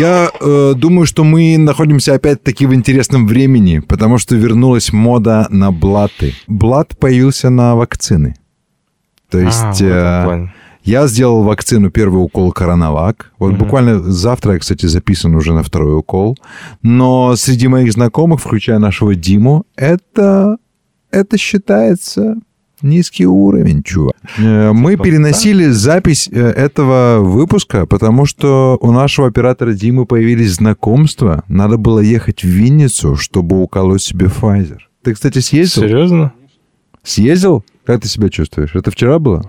Я э, думаю, что мы находимся опять-таки в интересном времени, потому что вернулась мода на блаты. Блат появился на вакцины. То А, есть в этом э, я сделал вакцину первый укол Коронавак. Вот Мгм. буквально завтра я, кстати, записан уже на второй укол. Но среди моих знакомых, включая нашего Диму, это, это считается низкий уровень, чувак. Э, Мы Типа, переносили запись э, этого выпуска, потому что у нашего оператора Димы появились знакомства. Надо было ехать в Винницу, чтобы уколоть себе Pfizer. Ты, кстати, съездил? Серьезно? Съездил? Как ты себя чувствуешь? Это вчера было?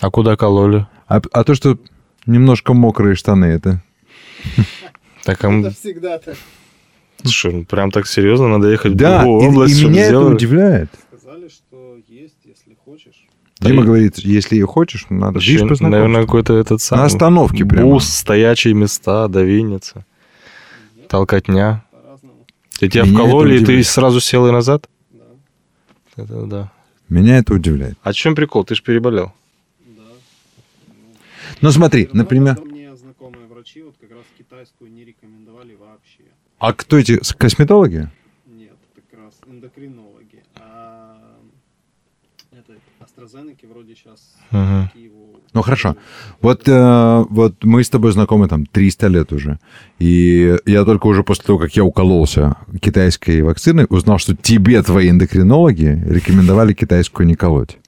А куда кололи? А, а то, что немножко мокрые штаны, это... Так, а Это всегда так. слушай, ну, прям так серьезно надо ехать Да, в другую и, область, и чтобы меня это удивляет. Сказали, что есть, если хочешь. Да Дима говорит, если и хочешь, надо. Еще, Видишь, наверное, какой-то этот самый... остановке прямо. Бус, стоячие места, до Винницы. Толкотня. И тебя Меня вкололи, и ты сразу сел и назад? Да. Это да. Меня это удивляет. А в чем прикол? Ты же переболел. Да. Ну смотри, например... Правда, Мне знакомые врачи вот как раз китайскую не рекомендовали вообще. А кто эти косметологи? Нет, как раз эндокринологи. А это AstraZeneca вроде сейчас Мгм. Киеву... Ну, хорошо. Вот, э, вот мы с тобой знакомы там 300 лет уже. И я только уже после того, как я укололся китайской вакциной, узнал, что тебе твои эндокринологи рекомендовали китайскую не колоть.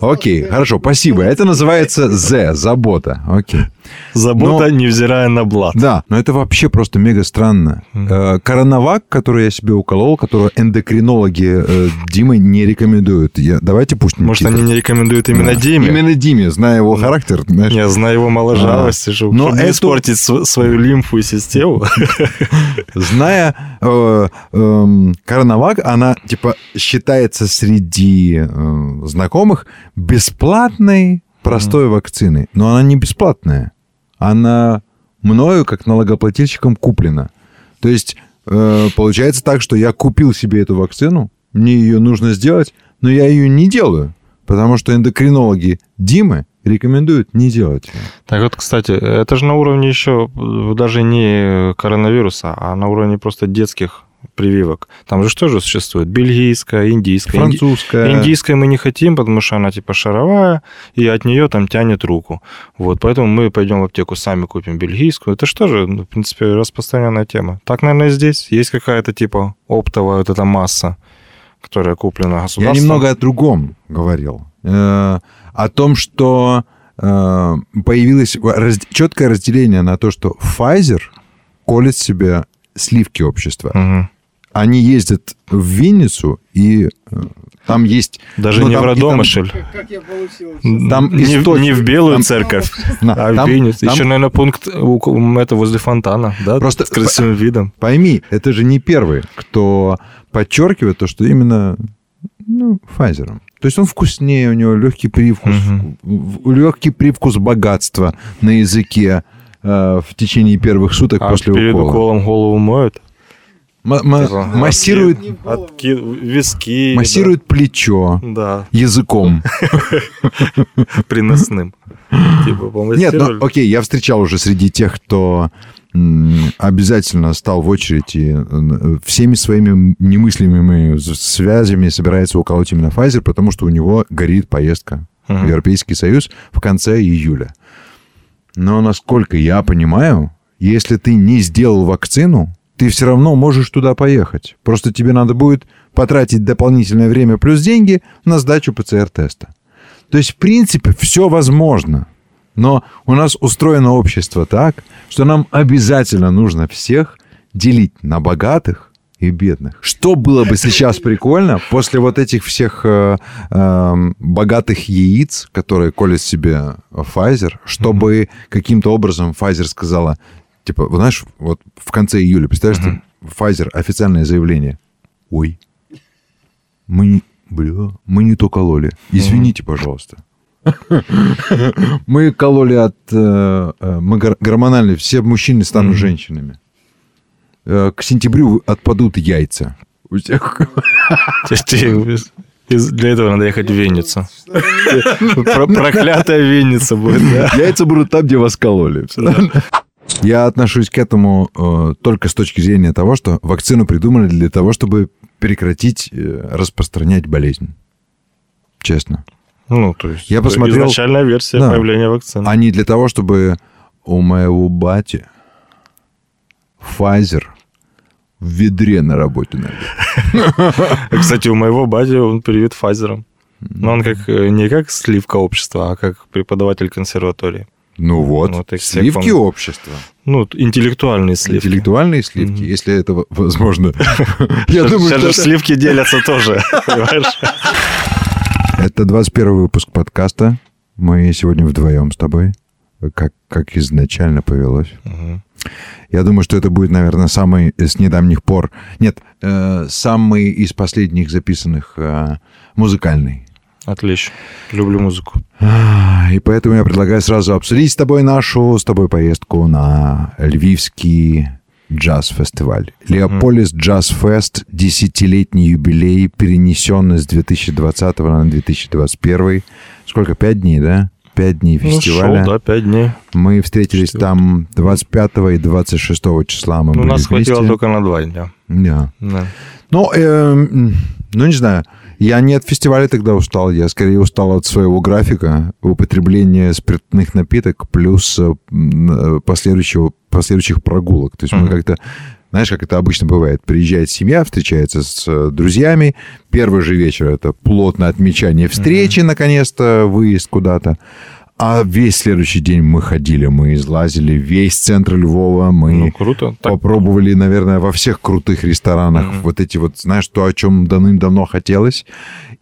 Окей, хорошо, спасибо. Это называется З, забота. Окей. Забота, невзирая на блат. Да, но это вообще просто мега странно. Э, Коронавак, который я себе уколол, которого эндокринологи э, Димы не рекомендуют. Я, давайте пусть Может, они не рекомендуют именно Да. Диме? Именно Диме, зная его характер. знаешь. Я знаю его моложавости, чтобы, Но чтобы не эту- испортить св- свою лимфу и систему. Зная э, эм, Коронавак, она типа считается среди э, знакомых бесплатной простой вакциной. Но она не бесплатная. Она мною, как налогоплательщиком, куплена. То есть э, получается так, что я купил себе эту вакцину, мне ее нужно сделать, но я ее не делаю, потому что эндокринологи Димы рекомендуют не делать. Так вот, кстати, это же на уровне еще даже не коронавируса, а на уровне просто детских прививок. Там же что же существует? Бельгийская, индийская. Инди- Французская. Индийской мы не хотим, потому что она типа шаровая, и от нее там тянет руку. Вот, поэтому мы пойдем в аптеку, сами купим бельгийскую. Это что же, ну, в принципе, распространенная тема. Так, наверное, здесь есть какая-то типа оптовая вот эта масса, которая куплена Я государством. немного о другом говорил. Э, о том, что э, появилось раз- четкое разделение на то, что Pfizer колет себе сливки общества. Мгм. Они ездят в Винницу, и э, там есть... Даже Ну, не там- в и там-. Как, я получил? Там не, в- источник, не в белую там- церковь, на, а в там- Винницу. там- Еще, наверное, пункт у- у- это возле фонтана, да? Просто- с красивым видом. Пойми, это же не первый, кто подчеркивает то, что именно ну, Pfizer. То есть он вкуснее, у него легкий привкус, Мгм. легкий привкус богатства на языке э, в течение первых суток А после перед укола. уколом голову моют? М- м- Типа, массирует. Отки... Виски. массирует плечо Да, языком. да, приносным. Типа Нет, ну окей, я встречал уже среди тех, кто обязательно стал в очередь и всеми своими немыслимыми связями собирается уколоть именно Pfizer, потому что у него горит поездка в. Европейский Союз в конце июля. Но, насколько я понимаю, если ты не сделал вакцину, ты все равно можешь туда поехать. Просто тебе надо будет потратить дополнительное время плюс деньги на сдачу ПЦР-теста. То есть, в принципе, все возможно. Но у нас устроено общество так, что нам обязательно нужно всех делить на богатых и бедных. Что было бы сейчас прикольно после вот этих всех э, э, богатых яиц, которые колет себе Pfizer, чтобы каким-то образом Pfizer сказала, типа, знаешь, вот в конце июля, представляешь, ты, Pfizer официальное заявление. Ой, мы не, бля, мы не то кололи. Извините, пожалуйста. Мы кололи от... э, э, Мы гор- гормональные, все мужчины станут женщинами. Э, К сентябрю отпадут яйца. У всех. Для этого надо ехать в Винницу. Про- Проклятая Винница будет? Яйца будут там, где вас кололи. Я отношусь к этому э, только с точки зрения того, что вакцину придумали для того, чтобы прекратить э, распространять болезнь. Честно. Ну, то есть Я посмотрел- изначальная версия Да. появления вакцины. А не для того, чтобы у моего бати Pfizer в ведре на работе найдет. Кстати, у моего бати он привит Файзером. Но он как э, не как сливка общества, а как преподаватель консерватории. Ну вот, Вот их всех сливки он- общества. Ну, интеллектуальные сливки. Интеллектуальные сливки, Мгм. если это возможно. Я думаю, что сливки делятся тоже, это 21 выпуск подкаста. Мы сегодня вдвоем с тобой, как, как изначально повелось. Я думаю, что это будет, наверное, самый с недавних пор... Нет, э, самый из последних записанных э, музыкальный. Отлично. Люблю музыку. А, И поэтому я предлагаю сразу обсудить с тобой нашу, с тобой поездку на Львивский джаз-фестиваль. Леополис Джаз Фест, десятилетний юбилей, перенесенный с 2020 на 2021. Сколько? Пять дней, да? Пять дней Ну, фестиваля. шел, да, пять дней. Мы встретились Четыре. там 25 и 26 числа. Мы Ну, были нас хватило вместе. только на два дня. Да. Да. Ну, эм, ну, не знаю. Я не от фестиваля тогда устал, я скорее устал от своего графика употребления спиртных напиток плюс э, э, последующего, последующих прогулок. То есть мы Мгм. как-то, знаешь, как это обычно бывает, приезжает семья, встречается с э, друзьями, первый же вечер это плотное отмечание встречи, наконец-то, выезд куда-то. А весь следующий день мы ходили, мы излазили весь центр Львова, мы Ну, круто. Так, попробовали, наверное, во всех крутых ресторанах Мгм. вот эти вот, знаешь, то, о чем давным-давно хотелось.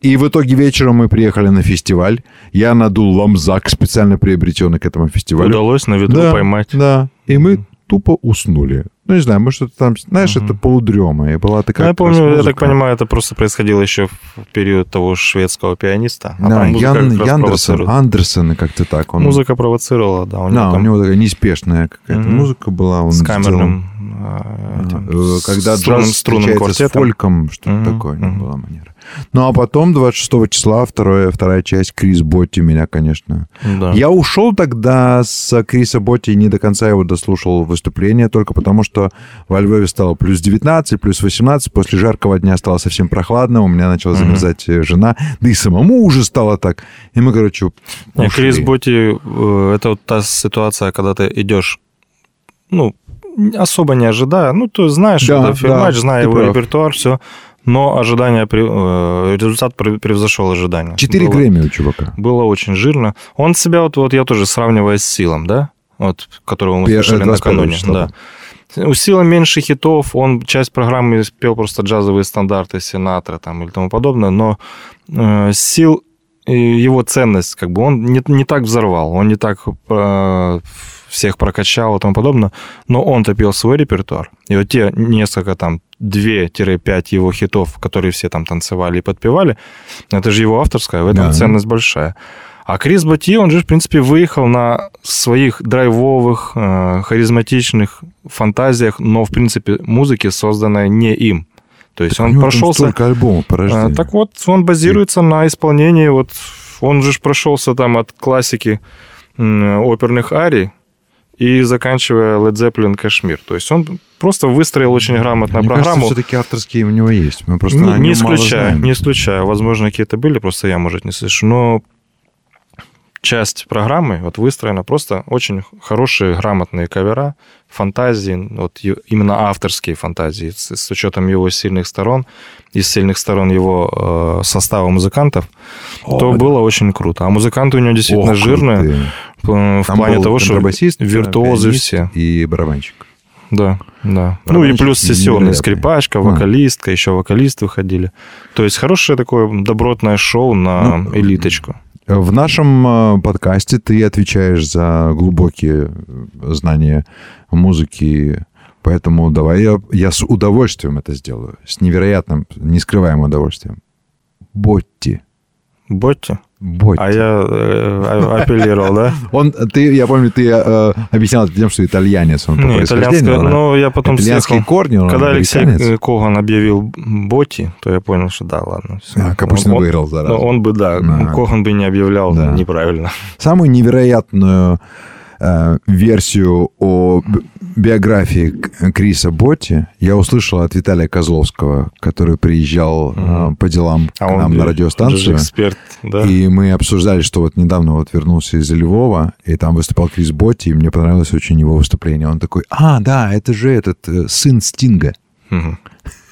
И в итоге вечером мы приехали на фестиваль. Я надул ламзак, специально приобретенный к этому фестивалю. удалось на виду Да, поймать. Да. И мы Мгм. тупо уснули. Ну, не знаю, может, это там, знаешь, Мгм. это полудрема. И была Ну, такая я как помню, раз я так музыка. понимаю, это просто происходило еще в период того шведского пианиста. А Да, музыка Ян, Яндерсон. Андерсон и как-то так. Он, Музыка провоцировала, да. У него да, у там него такая неспешная какая-то Мгм. музыка была. Он с камерным... этим, Э, Когда с струнным, струнным встречается с квартетом. фольком, что-то Мгм, такое мгм. была манера. Ну, а потом, 26 числа, второе, вторая часть, Крис Ботти меня, конечно... Да. Я ушел тогда с Криса Ботти, не до конца его дослушал выступление, только потому что во Львове стало плюс 19, плюс 18, после жаркого дня стало совсем прохладно, у меня начала замерзать э, жена, да и самому уже стало так. И мы, короче, ушли. Крис Боти, э, это вот та ситуация, когда ты идешь, ну, особо не ожидая, ну, ты знаешь, Да, это да, зная ты его прав. репертуар, все, но ожидание, э, результат прев- превзошел ожидания. Четыре Грэмми у чувака. Было очень жирно. Он себя, вот, вот я тоже сравниваю с Силом, да, вот, которого мы Пе- слышали 25 накануне. Да. У Сила меньше хитов, он часть программы пел просто джазовые стандарты Синатра там или тому подобное, но э, Сил его ценность, как бы он не, не так взорвал, он не так э, всех прокачал и тому подобное, но он-то пел свой репертуар. И вот те несколько там 2-5 его хитов, которые все там танцевали и подпевали, это же его авторская, в этом Да. ценность большая. А Крис Боти, он же, в принципе, выехал на своих драйвовых, э, харизматичных фантазиях, но, в принципе, музыке, созданной не им. То есть У он прошелся... столько альбомов А, рождению. Так вот, он базируется на исполнении, вот он же прошелся там от классики оперных арий и заканчивая Led Zeppelin Кашмир. То есть он просто выстроил очень грамотно Мне программу. кажется, все-таки авторские у него есть. Мы просто не, не исключаю, не исключаю. Возможно, какие-то были, просто я, может, не слышу. Но часть программы вот выстроена просто очень хорошие, грамотные кавера, фантазии, вот именно авторские фантазии, с, с учетом его сильных сторон и сильных сторон его э, состава музыкантов, О, то да. было очень круто. А музыканты у него действительно Ох, жирные крутые. в, Там плане того, что контрабасист, виртуозы все. И барабанщик. Да, да. Ну и плюс сессионный невероятный. скрипачка, А. вокалистка, еще вокалист выходили. То есть хорошее такое добротное шоу на Ну, элиточку. В нашем э, подкасте ты отвечаешь за глубокие э, знания музыки, поэтому давай я, я с удовольствием это сделаю, с невероятным, нескрываемым удовольствием. Ботти. Ботти. Ботти. А я э, а- апеллировал, да? Он, ты, я помню, ты э, объяснял это тем, что итальянец он по Не, происхождению. но я потом Итальянские слышал, корни, он когда Алексей э, Коган объявил Ботти, то я понял, что да, ладно. всё. А, Капустин Он- выиграл, зараза. он бы, да, Да. Коган бы не объявлял Да. неправильно. Самую невероятную э, версию о биографии Криса Ботти я услышал от Виталия Козловского, который приезжал э, по делам к нам же- на он радиостанцию. же эксперт, да? И мы обсуждали, что вот недавно вот вернулся из Львова, и там выступал Крис Ботти, и мне понравилось очень его выступление. Он такой, а, да, это же этот э, сын Стинга. Мгм.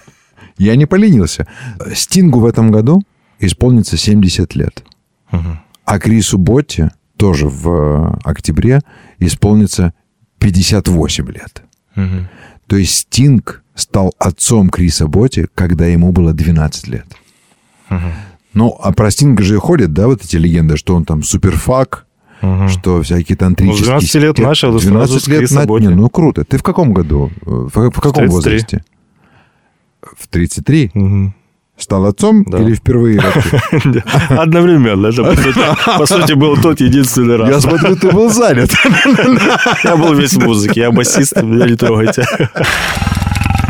Я не поленился. Стингу в этом году исполнится 70 лет. Мгм. А Крису Ботти тоже в э, октябре исполнится 58 лет. Мгм. То есть Стинг стал отцом Криса Ботти, когда ему было 12 лет. Мгм. Ну, а про Стинга же ходят, да, вот эти легенды, что он там суперфак, Мгм. что всякие тантрические... Ну, с 12 лет степи- начал, и сразу 12 с лет на-. Не, ну круто. Ты в каком году? В, в каком 33. возрасте? В 33? Мгм. Стал отцом Да. или впервые? Одновременно. Это, по сути, по сути, был тот единственный раз. Я смотрю, ты был занят. Я был весь в музыке. Я басист, меня не трогайте.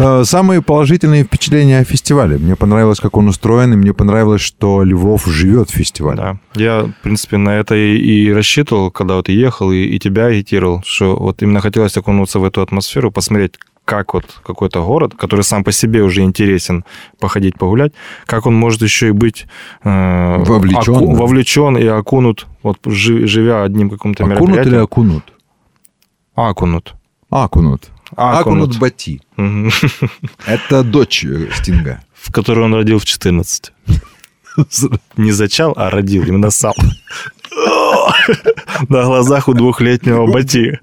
Э, Самые положительные впечатления о фестивале. Мне понравилось, как он устроен, и мне понравилось, что Львов живет в фестивале. Да. Я, в принципе, на это и, и рассчитывал, когда вот ехал, и, и тебя агитировал, что вот именно хотелось окунуться в эту атмосферу, посмотреть, как вот какой-то город, который сам по себе уже интересен, походить, погулять, как он может еще и быть э, Вовлечен, оку- да. вовлечен и окунут, вот жи- живя одним каким-то Окунут или мероприятием. окунут? Окунут. Акунут. Акунут Окунут. Бати. Это дочь э, Стинга. В которую он родил в 14. Не зачал, а родил, именно сам. На глазах у двухлетнего Бати.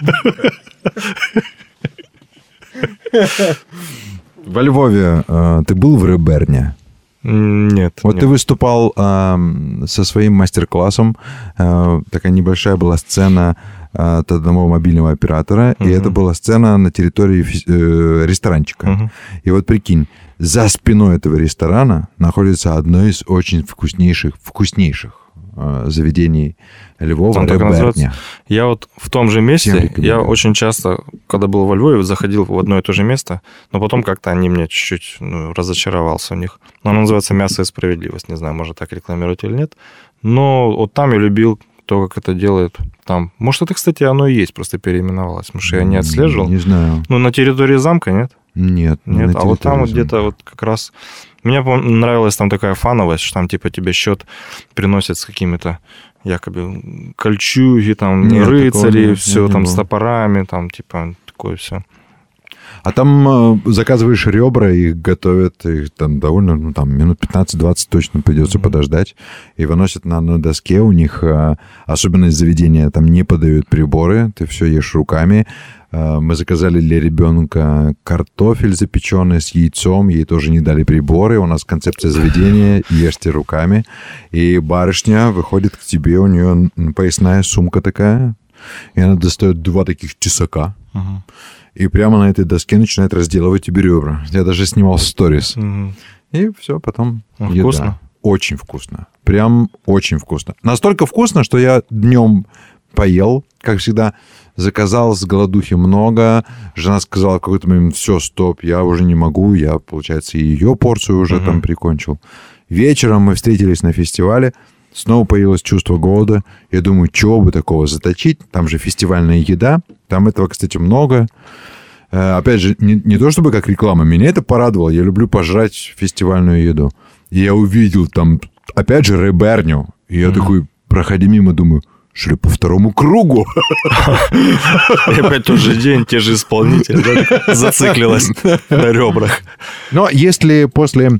Во Львове э, ты был в Реберне? Нет. Вот нет. ты выступал эм, со своим мастер-классом. Э, такая небольшая была сцена э, от одного мобильного оператора. И Мгм. это была сцена на территории э, ресторанчика. Мгм. И вот прикинь, за спиной этого ресторана находится одно из очень вкуснейших, вкуснейших э, заведений Львова, так и Реберня. называется? Я вот в том же месте, я очень часто, когда был во Львове, заходил в одно и то же место, но потом как-то они мне чуть-чуть ну, разочаровался в них. Но оно называется «Мясо и справедливость». Не знаю, может, так рекламировать или нет. Но вот там я любил то, как это делают там. Может, это, кстати, оно и есть, просто переименовалось. Потому что я не отслеживал. Не знаю. Ну, на территории замка нет? Нет. не Нет, а вот там вот где-то вот как раз... Мне нравилась там такая фановость, что там типа тебе счет приносят с какими-то якобы кольчуги, там Нет, рыцари, нет, все там с топорами, там типа такое все. А там э, заказываешь ребра, их готовят, их там довольно, ну, там минут 15-20 точно придется Мгм. подождать. И выносят на одной доске. У них э, особенность заведения, там не подают приборы, ты все ешь руками. Э, мы заказали для ребенка картофель запеченный с яйцом, ей тоже не дали приборы. У нас концепция заведения ешьте руками. И барышня выходит к тебе, у нее поясная сумка такая, и она достает два таких тесака. И прямо на этой доске начинает разделывать тебе ребра. Я даже снимал сторис. И все, потом Ну, еда. вкусно? Очень вкусно. Прям очень вкусно. Настолько вкусно, что я днем поел, как всегда, заказал с голодухи много. Жена сказала в какой-то момент, все, стоп, я уже не могу. Я, получается, ее порцию уже Мгм. там прикончил. Вечером мы встретились на фестивале. Снова появилось чувство голода. Я думаю, чего бы такого заточить? Там же фестивальная еда. Там этого, кстати, много. Э, Опять же, не, не то чтобы как реклама, меня это порадовало. Я люблю пожрать фестивальную еду. И я увидел там, опять же, реберню. И я такой, проходя мимо, думаю, шли по второму кругу. И опять тот же день, те же исполнители, да, зациклилась на ребрах. Но если после...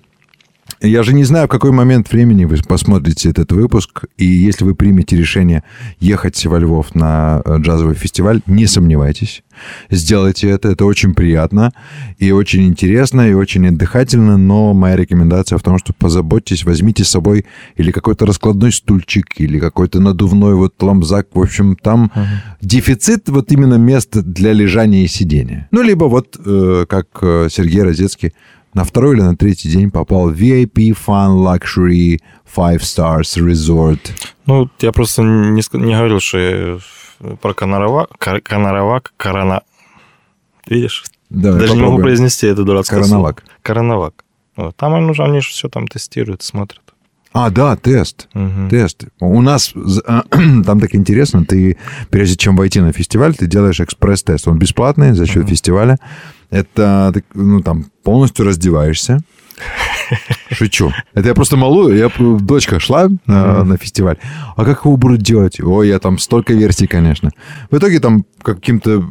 Я же не знаю, в какой момент времени вы посмотрите этот выпуск, и если вы примете решение ехать во Львов на э, джазовый фестиваль, не сомневайтесь, сделайте это, это очень приятно, и очень интересно, и очень отдыхательно, но моя рекомендация в том, что позаботьтесь, возьмите с собой или какой-то раскладной стульчик, или какой-то надувной вот ламзак, в общем, там дефицит вот именно места для лежания и сидения. Ну, либо вот, э, как э, Сергей Розецкий на второй или на третий день попал в VIP Fun Luxury Five Stars Resort. Ну, я просто не, не говорил, что про Коноровак, Кор- Коноровак, Корона... Видишь? Давай Даже не могу попробуем. произнести это дурацкое Короновак. слово. Коронавак. Вот. Там они, уже- они же все там тестируют, смотрят. А, да, тест. Мгм. Тест. У нас з- там так интересно, ты прежде чем войти на фестиваль, ты делаешь экспресс-тест. Он бесплатный за счет Мгм. фестиваля. Это ты, ну там полностью раздеваешься. Шучу. Это я просто малую. Я дочка шла Мгм. на фестиваль. А как его будут делать? Ой, я там столько версий, конечно. В итоге там каким-то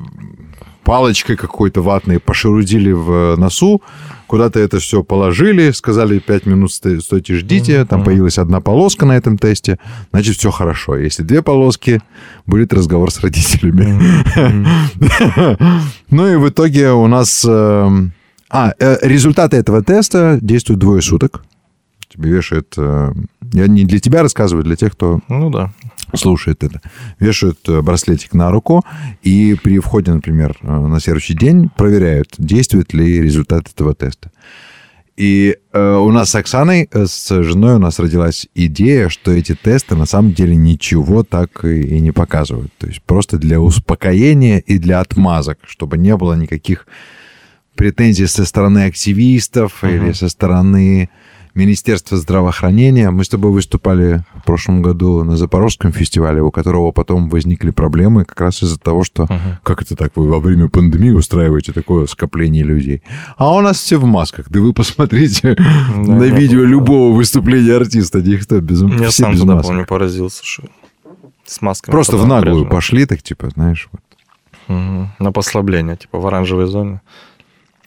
палочкой какой-то ватной пошерудили в носу, куда-то это все положили, сказали 5 минут сто- стойте, ждите, там появилась одна полоска на этом тесте, значит, все хорошо. Если две полоски, будет разговор с родителями. Ну и в итоге у нас... эм, А, э, результаты этого теста действуют двое суток. Тебе вешают... э, Я не для тебя рассказываю, для тех, кто Ну да. Слушает это, вешают э, браслетик на руку и при входе, например, э, на следующий день проверяют, действует ли результат этого теста. И э, у нас с Оксаной, э, с женой у нас родилась идея, что эти тесты на самом деле ничего так и, и не показывают. То есть просто для успокоения и для отмазок, чтобы не было никаких претензий со стороны активистов Мгм. или со стороны Министерства здравоохранения. Мы с тобой выступали в прошлом году на Запорожском фестивале, у которого потом возникли проблемы как раз из-за того, что Мгм. как это так, вы во время пандемии устраиваете такое скопление людей? А у нас все в масках. Да вы посмотрите на не видео было. любого выступления артиста. Никто без, Я сам без туда, помню, поразился, что с масками. Просто в наглую напряжно. пошли, так типа, знаешь, вот. Мгм. На послабление, типа в оранжевой зоне.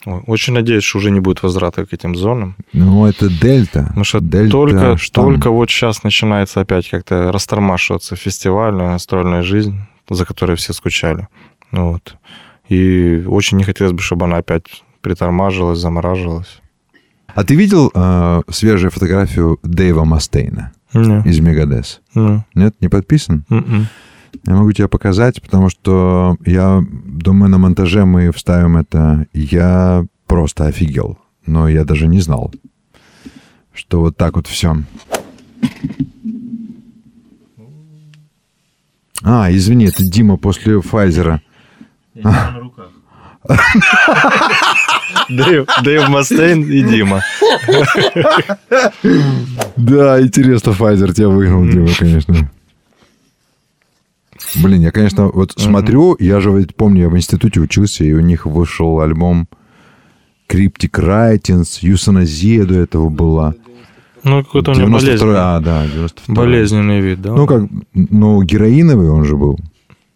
Очень надеюсь, что уже не будет возврата к этим зонам. Ну, это дельта. Потому что Дельта только, штамм. только вот сейчас начинается опять как-то растормашиваться фестивальная, гастрольная жизнь, за которой все скучали. Ну Вот. И очень не хотелось бы, чтобы она опять притормажилась, замораживалась. А ты видел э, свежую фотографию Дэйва Мастейна Не. из Мегадес? Не. Нет, не подписан? М-м. Я могу тебе показать, потому что я думаю, на монтаже мы вставим это. Я просто офигел. Но я даже не знал, что вот так вот все. А, извини, это Дима после Файзера. на руках. Дэйв, Дэйв Мастейн и Дима. Да, интересно, Файзер тебя выгнал, Дима, конечно. Блин, я, конечно, вот смотрю, я же ведь помню, я в институте учился, и у них вышел альбом Cryptic Writings, Юсаназия до этого была. Ну, какой-то у него 92 болезненный, а, да, 92 болезненный вид, да? Ну, как, ну, героиновый он же был.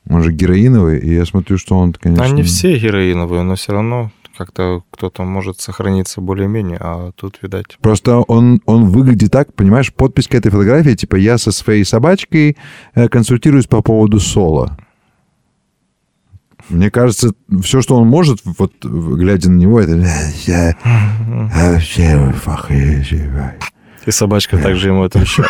Он же героиновый, и я смотрю, что он, конечно... Они все героиновые, но все равно как-то кто-то может сохраниться более-менее, а тут, видать... Просто он, он выглядит так, понимаешь, подпись к этой фотографии, типа, я со своей собачкой э, консультируюсь по поводу соло. Мне кажется, все, что он может, вот глядя на него, это... «Я вообще фахи- И собачка также ему отвечала.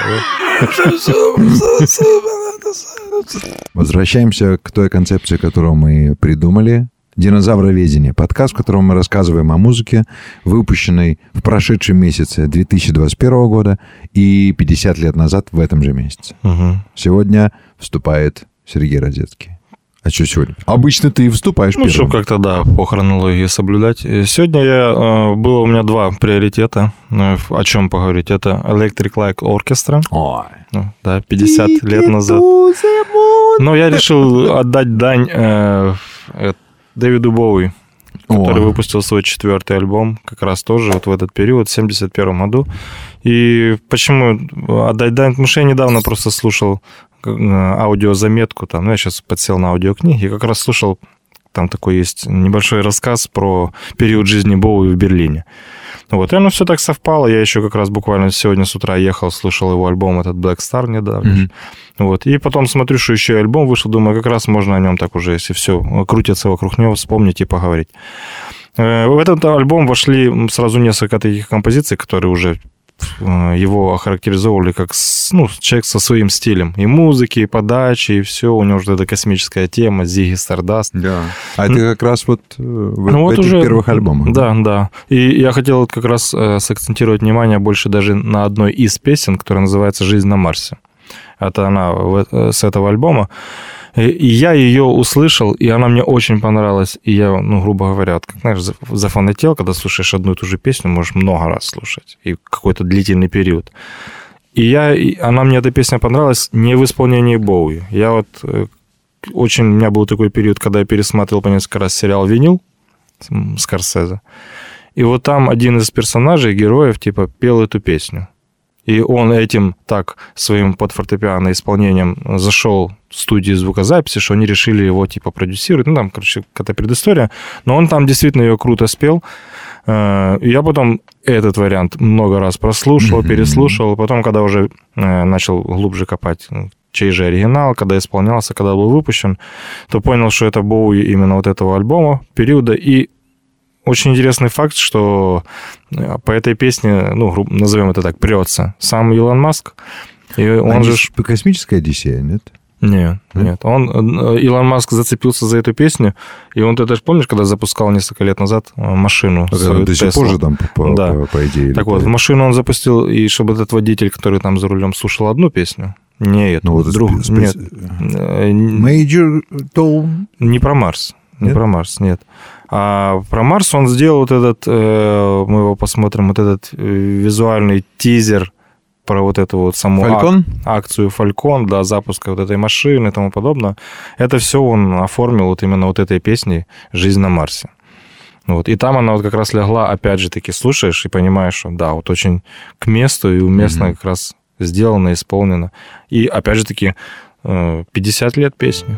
Возвращаемся к той концепции, которую мы придумали. Динозавроведение. Подкаст, в котором мы рассказываем о музыке, выпущенной в прошедшем месяце 2021 года и 50 лет назад в этом же месяце. Мгм. Сегодня вступает Сергей Розецкий. А что сегодня? Обычно ты вступаешь Ну, первым. как-то, да, по хронологии соблюдать. Сегодня я, э, было у меня два приоритета, э, о чем поговорить. Это Electric Light Orchestra, Ой. ну, да, 50 лет назад. Но я решил отдать дань э, э, Дэвиду Боуи, который О. выпустил свой четвертый альбом как раз тоже вот в этот период, в 71 году. И почему отдать дань? Потому что я недавно просто слушал э, аудиозаметку, там, ну, я сейчас подсел на аудиокниги, и как раз слушал, там такой есть небольшой рассказ про период жизни Боуи в Берлине. Вот, и оно все так совпало. Я еще как раз буквально сегодня с утра ехал, слушал его альбом, этот Black Star недавно. Мгм. Вот. И потом смотрю, что еще и альбом вышел, думаю, как раз можно о нем так уже, если все крутится вокруг него, вспомнить и поговорить. Э, В этот альбом вошли сразу несколько таких композиций, которые уже его охарактеризовывали как ну, человек со своим стилем. И музыки, и подачи, и все. У него уже эта космическая тема, Зиги Стардаст. Да. А это как раз вот э, в, Ну в вот этих уже- первых альбомах. Да, да. И я хотел вот как раз э, сакцентировать внимание больше даже на одной из песен, которая называется «Жизнь на Марсе». Это она э, с этого альбома. И я ее услышал, и она мне очень понравилась. И я, ну, грубо говоря, вот, как, знаешь, за- зафанател, когда слушаешь одну и ту же песню, можешь много раз слушать. И какой-то длительный период. И я, и она мне эта песня понравилась не в исполнении Боуи. Я вот э, очень, у меня был такой период, когда я пересматривал по несколько раз сериал «Винил» Скорсезе. И вот там один из персонажей, героев, типа, пел эту песню. И он этим так своим под фортепиано исполнением зашел в студию звукозаписи, что они решили его типа продюсировать. Ну, там, короче, какая-то предыстория. Но он там действительно ее круто спел. Э, я потом этот вариант много раз прослушал, переслушал. Потом, когда уже э, начал глубже копать, ну, чей же оригинал, когда исполнялся, когда был выпущен, то понял, что это Боуи именно вот этого альбома, периода. И очень интересный факт, что э, по этой песне, ну, назовем это так, прется сам Илон Маск. И он Они же... космическая Одиссея, нет? Нет, Нет? Он, э, Илон Маск зацепился за эту песню, и он, ты даже помнишь, когда запускал несколько лет назад э, машину Вот свою это до сих пор же там, по, Да. по- по идее. Так вот, машину он запустил, и чтобы этот водитель, который там за рулем слушал одну песню, не эту, Ну, вот друг, спе- спе- нет, Major Tom. не про Марс, не Нет? про Марс, нет. А про Марс он сделал вот этот, э, мы его посмотрим, вот этот э, визуальный тизер про вот эту вот саму ак- Фалькон? акцию Falcon, да, запуска вот этой машины и тому подобное. Это все он оформил вот именно вот этой песней «Жизнь на Марсе». Вот. И там она вот как раз легла, опять же таки, слушаешь и понимаешь, что да, вот очень к месту и уместно Мгм. как раз сделано, исполнено. И опять же таки, э, 50 лет песни.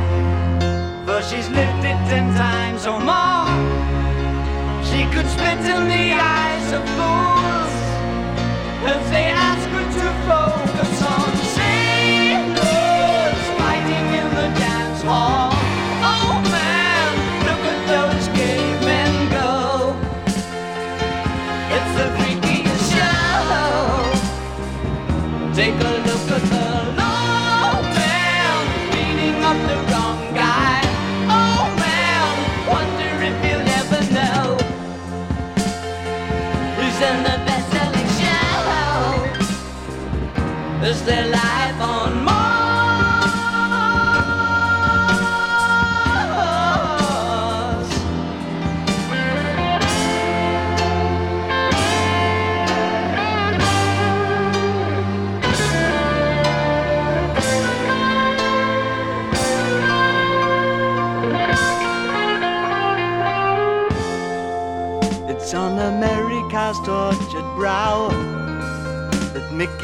for she's lived it ten times or more. She could spit in the eyes of fools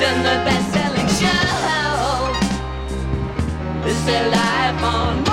Done the best-selling show. Is there life on.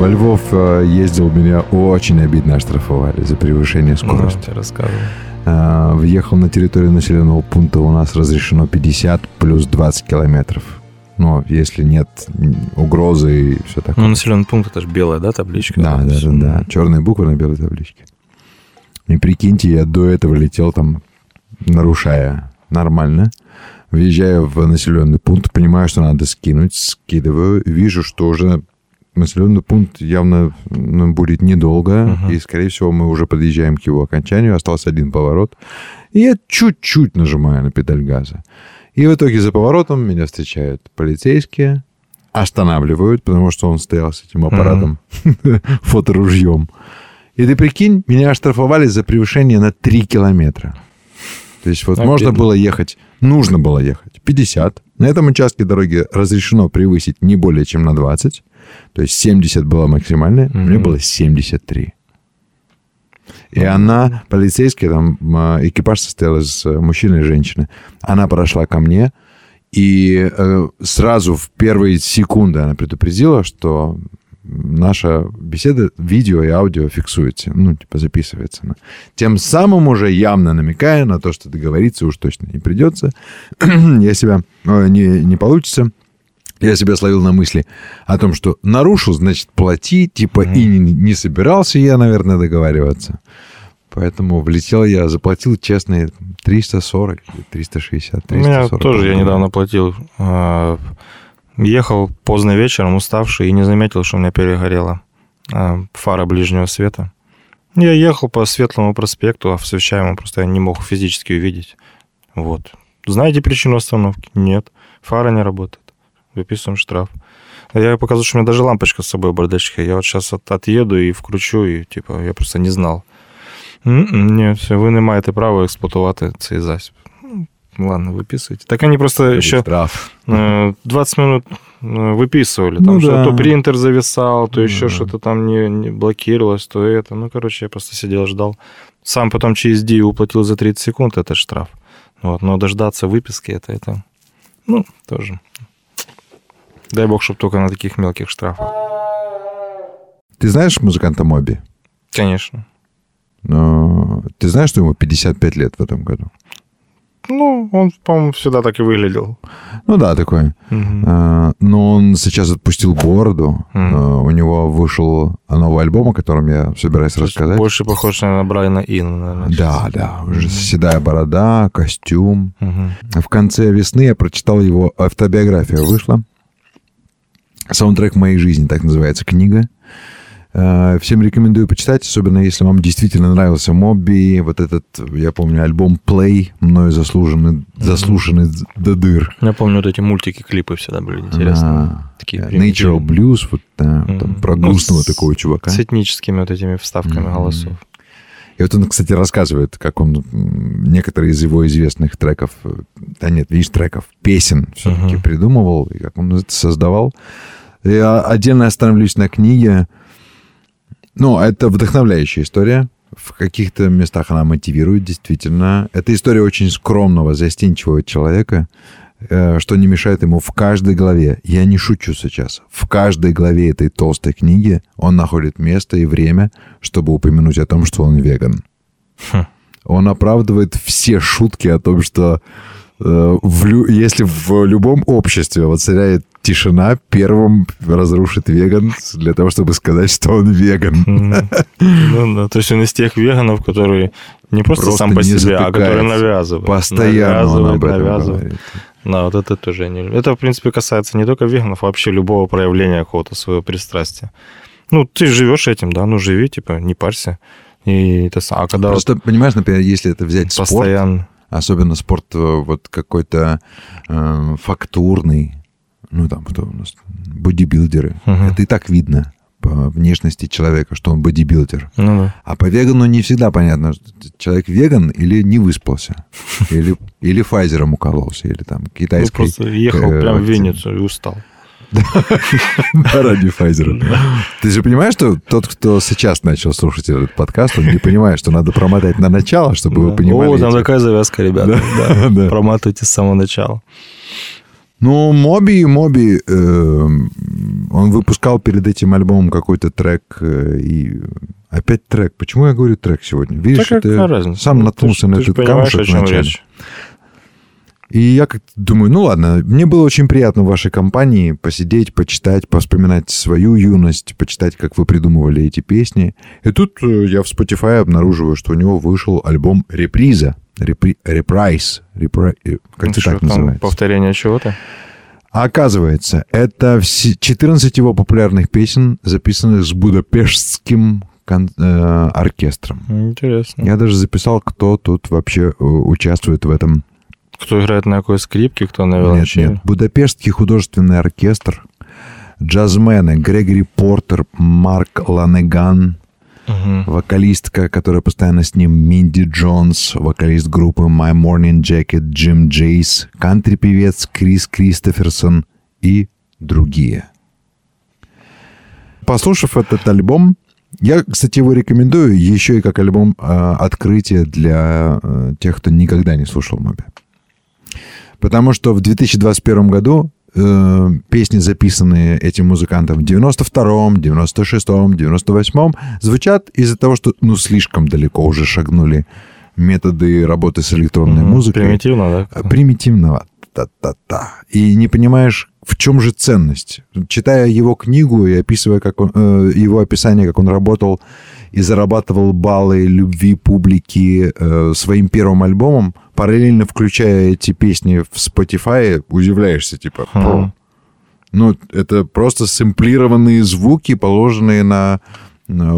There Львов э, ездил, меня очень обидно оштрафовали за превышение скорости. Ну, рассказывай. Э, Въехал на территорию населенного пункта, у нас разрешено 50 плюс 20 километров. Ну, если нет угрозы и все такое. Ну, населенный пункт, это же белая, да, табличка? Да, да, да, да. Черные буквы на белой табличке. И прикиньте, я до этого летел там, нарушая нормально. Въезжаю в населенный пункт, понимаю, что надо скинуть, скидываю, вижу, что уже населенный пункт явно ну, будет недолго, Мгм. и, скорее всего, мы уже подъезжаем к его окончанию, остался один поворот. И я чуть-чуть нажимаю на педаль газа. И в итоге за поворотом меня встречают полицейские, останавливают, потому что он стоял с этим аппаратом, фоторужьем. И ты прикинь, меня оштрафовали за превышение на 3 километра. То есть вот Обидно. можно было ехать, нужно было ехать 50. На этом участке дороги разрешено превысить не более чем на 20. То есть 70 была максимальная, мне Мгм. было 73. И она, полицейская, там а, экипаж состоял из э, мужчины и женщины. Она подошла ко мне, и э, сразу в первые секунды она предупредила, что наша беседа видео и аудио фиксуется, ну, типа записывается. она. Тем самым уже явно намекая на то, что договориться уж точно не придется. Я себя э, не, не получится. Я себя словил на мысли о том, что нарушил, значит, плати, типа, и не, не собирался я, наверное, договариваться. Поэтому влетел я, заплатил честные 340, или 360, У меня 340. тоже, я недавно платил. а, Ехал поздно вечером, уставший, и не заметил, что у меня перегорела а, фара ближнего света. Я ехал по Светлому проспекту, освещаемому, просто я не мог физически увидеть. Вот. Знаете причину остановки? Нет. Фара не работает Выписываем штраф. А Я показываю, что у меня даже лампочка с собой в бардачке. Я вот сейчас от, отъеду и вкручу, и типа я просто не знал. М-м, Ні, все, ви не маєте права експлуатувати цей засіб. Ну, Ладно, выписывайте. Так они просто еще Штраф. э, 20 минут э, выписывали. Там Ну что да. то принтер зависал, то Ну еще да. что-то там не, не блокировалось, то это. Ну, короче, я просто сидел, ждал. Сам потом через Ди уплатил за 30 секунд этот штраф. Вот, но дождаться выписки, это, это, ну, тоже. Дай бог, чтобы только на таких мелких штрафах. Ты знаешь музыканта Моби? Конечно. Но ты знаешь, что ему 55 лет в этом году? Ну, он, по-моему, всегда так и выглядел. Ну да, такой. Мгм. А, Но он сейчас отпустил бороду. Мгм. А, У него вышел новый альбом, о котором я собираюсь То рассказать. Больше похож наверное, на Брайана наверное. Да, да, уже седая борода, костюм. Мгм. В конце весны я прочитал его автобиография вышла. Саундтрек моей жизни, так называется книга. Э, Всем рекомендую почитать, особенно если вам действительно нравился Мобби. Вот этот, я помню, альбом Play, мною заслуженный, заслушанный до дыр. Я помню, вот эти мультики, клипы всегда были интересные. А, Такие э. Natural Blues, вот да, Мгм. там про Ну, грустного с- такого чувака. С этническими вот этими вставками Мгм. голосов. И вот он, кстати, рассказывает, как он некоторые из его известных треков, э, да нет, видишь, треков, песен все-таки Мгм. придумывал, и как он это создавал. Я отдельно остановлюсь на книге. Ну, это вдохновляющая история. В каких-то местах она мотивирует, действительно. Это история очень скромного, застенчивого человека, э, что не мешает ему в каждой главе. Я не шучу сейчас. В каждой главе этой толстой книги он находит место и время, чтобы упомянуть о том, что он веган. Хм. Он оправдывает все шутки о том, что э, в если в любом обществе воцаряет тишина, первым разрушит веган для того, чтобы сказать, что он веган. Ну да, то есть он из тех веганов, которые не просто, Просто сам по себе, а которые навязывают. Постоянно он Навязывают, об этом навязывают. говорит. Да, вот это тоже не. Это, в принципе, касается не только веганов, а вообще любого проявления какого-то своего пристрастия. Ну, ты живешь этим, да, ну живи, типа, не парься. И это. А когда вот Просто, понимаешь, например, если это взять спорт, постоянно... особенно спорт э, вот какой-то э, фактурный, ну там кто у нас, бодибилдеры, Мгм. это и так видно по внешности человека, что он бодибилдер. Ну да. А по вегану не всегда понятно, человек веган или не выспался, или, или Файзером укололся, или там Ну, китайской... просто ехал э, прям в вакциной. Винницу и устал. Да, ради Файзера. Ты же понимаешь, что тот, кто сейчас начал слушать этот подкаст, он не понимает, что надо промотать на начало, чтобы вы понимали... О, там такая завязка, ребята. Проматывайте с самого начала. Ну, Моби, Моби, э, он выпускал перед этим альбомом какой-то трек, э, и опять трек. Почему я говорю трек сегодня? Видишь, какая это сам Ну, наткнулся ты на ты этот камушек вначале. речь. И я как-то думаю, ну ладно, мне было очень приятно в вашей компании посидеть, почитать, поспоминать свою юность, почитать, как вы придумывали эти песни. И тут э, я в Spotify обнаруживаю, что у него вышел альбом «Реприза». Репри... Репрайс. Репра- э, Как Ну, это что так называется? Повторение чего-то? А оказывается, это все 14 его популярных песен, записанных с будапештским э, оркестром. Интересно. Я даже записал, кто тут вообще э, участвует в этом Кто играет на какой скрипке, кто на Нет, виолончели? нет. Будапештский художественный оркестр, джазмены Грегори Портер, Марк Ланеган, Мгм. вокалистка, которая постоянно с ним, Минди Джонс, вокалист группы My Morning Jacket, Джим Джейс, кантри-певец Крис Кристоферсон и другие. Послушав этот альбом, я, кстати, его рекомендую еще и как альбом э, открытия для э, тех, кто никогда не слушал Моби. Потому что в 2021 году э, песни, записанные этим музыкантом в 92-м, 96-м, 98-м, звучат из-за того, что ну слишком далеко уже шагнули методы работы с электронной Мгм. музыкой. Примитивно, да? Э, Примитивного. Та-та-та. И не понимаешь, в чем же ценность. Читая его книгу и описывая, как он, э, его описание, как он работал и зарабатывал баллы любви публики э, своим первым альбомом, параллельно включая эти песни в Spotify, удивляешься, типа, Хм. «О, ну, это просто сэмплированные звуки, положенные на... на,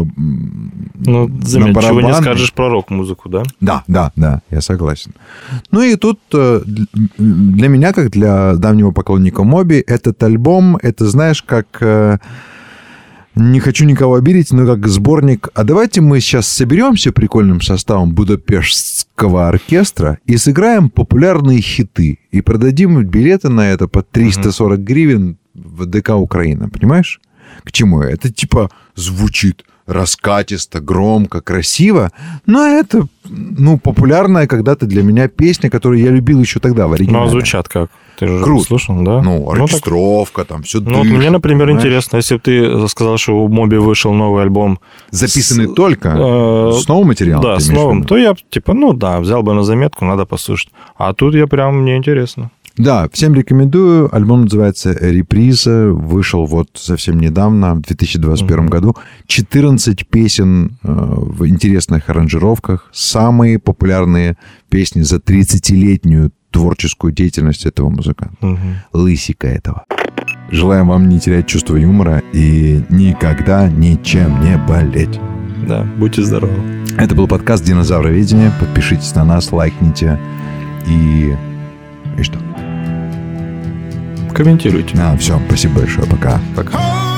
Ну, на заметь, чего не скажешь про рок-музыку, да? Да, да, да, я согласен. Ну и тут э, для меня, как для давнего поклонника Моби, этот альбом, это знаешь, как... Не хочу никого обидеть, но как сборник. А давайте мы сейчас соберемся прикольным составом Будапештского оркестра и сыграем популярные хиты. И продадим билеты на это по 340 гривен в ДК Украина. Понимаешь? К чему? Это типа звучит раскатисто, громко, красиво, но это, ну, популярная когда-то для меня песня, которую я любил еще тогда в Ну, оригинале. а звучат как? Ты же Круто. слышал, да? Ну, так- оркестровка, там все Ну, вот мне, например, интересно, если бы ты сказал, что у Моби вышел новый альбом Записаны с- только э, с новым материалом? Да, с новым, то я, типа, ну да, взял бы на заметку, надо послушать. А тут я прям, мне интересно. Да, всем рекомендую. Альбом называется «Реприза». Вышел вот совсем недавно, в 2021 Мгм. году. 14 песен э, в интересных аранжировках. Самые популярные песни за 30-летнюю творческую деятельность этого музыканта. Мгм. Лысика этого. Желаем вам не терять чувство юмора и никогда ничем не болеть. Да, будьте здоровы. Это был подкаст «Динозавроведение». Подпишитесь на нас, лайкните и... И что? Комментируйте. А, все, спасибо большое, пока. Пока.